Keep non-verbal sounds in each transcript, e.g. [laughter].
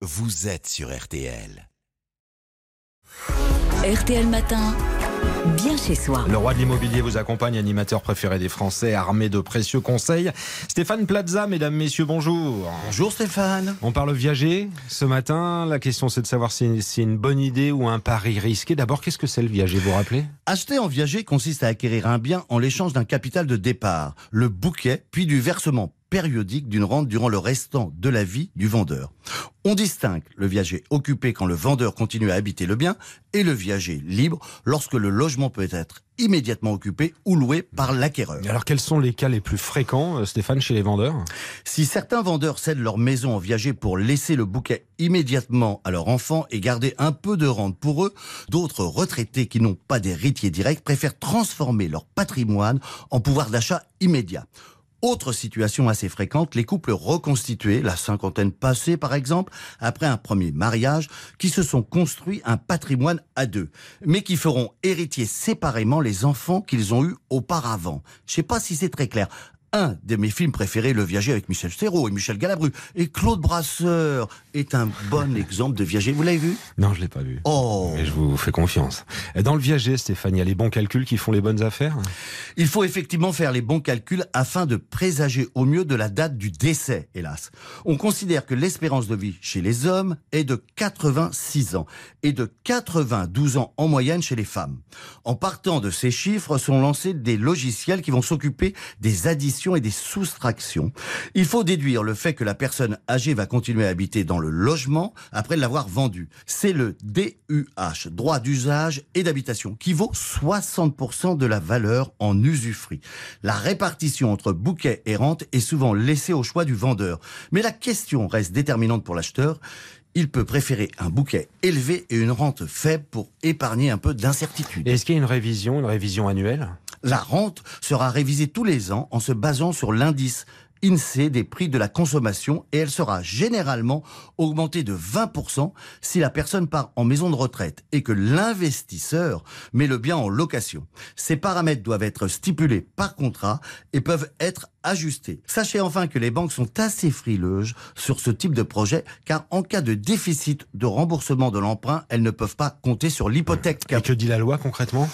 vous êtes sur RTL. RTL Matin, bien chez soi. Le roi de l'immobilier vous accompagne, animateur préféré des Français, armé de précieux conseils. Stéphane Plaza, mesdames, messieurs, bonjour. Bonjour Stéphane. On parle viager ce matin. La question c'est de savoir si c'est une bonne idée ou un pari risqué. D'abord, qu'est-ce que c'est le viager, vous vous rappelez? Acheter en viager consiste à acquérir un bien en l'échange d'un capital de départ, le bouquet, puis du versement périodique d'une rente durant le restant de la vie du vendeur. On distingue le viager occupé quand le vendeur continue à habiter le bien et le viager libre lorsque le logement peut être immédiatement occupé ou loué par l'acquéreur. Alors quels sont les cas les plus fréquents, euh, Stéphane, chez les vendeurs? Si certains vendeurs cèdent leur maison en viager pour laisser le bouquet immédiatement à leur enfant et garder un peu de rente pour eux, d'autres retraités qui n'ont pas d'héritier direct préfèrent transformer leur patrimoine en pouvoir d'achat immédiat. Autre situation assez fréquente, les couples reconstitués, la cinquantaine passée par exemple, après un premier mariage, qui se sont construits un patrimoine à deux, mais qui feront héritier séparément les enfants qu'ils ont eus auparavant. Je sais pas si c'est très clair un de mes films préférés, Le Viager avec Michel Serrault et Michel Galabru. Et Claude Brasseur est un bon [laughs] exemple de viager. Vous l'avez vu? Non, je l'ai pas vu. Oh Mais je vous fais confiance. Dans le viager, Stéphane, il y a les bons calculs qui font les bonnes affaires? Il faut effectivement faire les bons calculs afin de présager au mieux de la date du décès, hélas. On considère que l'espérance de vie chez les hommes est de 86 ans et de 92 ans en moyenne chez les femmes. En partant de ces chiffres sont lancés des logiciels qui vont s'occuper des additions et des soustractions. Il faut déduire le fait que la personne âgée va continuer à habiter dans le logement après l'avoir vendu. C'est le DUH, droit d'usage et d'habitation, qui vaut 60% de la valeur en usufruit. La répartition entre bouquet et rente est souvent laissée au choix du vendeur. Mais la question reste déterminante pour l'acheteur il peut préférer un bouquet élevé et une rente faible pour épargner un peu d'incertitude. Est-ce qu'il y a une révision, une révision annuelle? La rente sera révisée tous les ans en se basant sur l'indice INSEE des prix de la consommation et elle sera généralement augmentée de 20% si la personne part en maison de retraite et que l'investisseur met le bien en location. Ces paramètres doivent être stipulés par contrat et peuvent être ajustés. Sachez enfin que les banques sont assez frileuses sur ce type de projet car en cas de déficit de remboursement de l'emprunt, elles ne peuvent pas compter sur l'hypothèque. Et que dit la loi concrètement?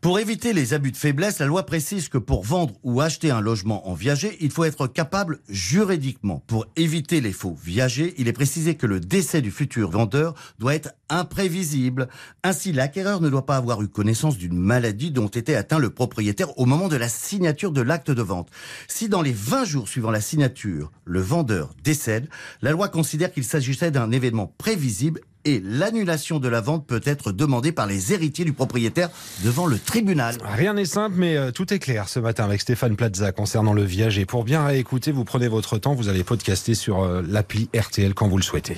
Pour éviter les abus de faiblesse, la loi précise que pour vendre ou acheter un logement en viager, il faut être capable juridiquement. Pour éviter les faux viagers, il est précisé que le décès du futur vendeur doit être imprévisible. Ainsi, l'acquéreur ne doit pas avoir eu connaissance d'une maladie dont était atteint le propriétaire au moment de la signature de l'acte de vente. Si dans les 20 jours suivant la signature, le vendeur décède, la loi considère qu'il s'agissait d'un événement prévisible et l'annulation de la vente peut être demandée par les héritiers du propriétaire devant le tribunal. Rien n'est simple, mais euh, tout est clair ce matin avec Stéphane Plaza concernant le viager. Pour bien réécouter, vous prenez votre temps, vous allez podcaster sur euh, l'appli RTL quand vous le souhaitez.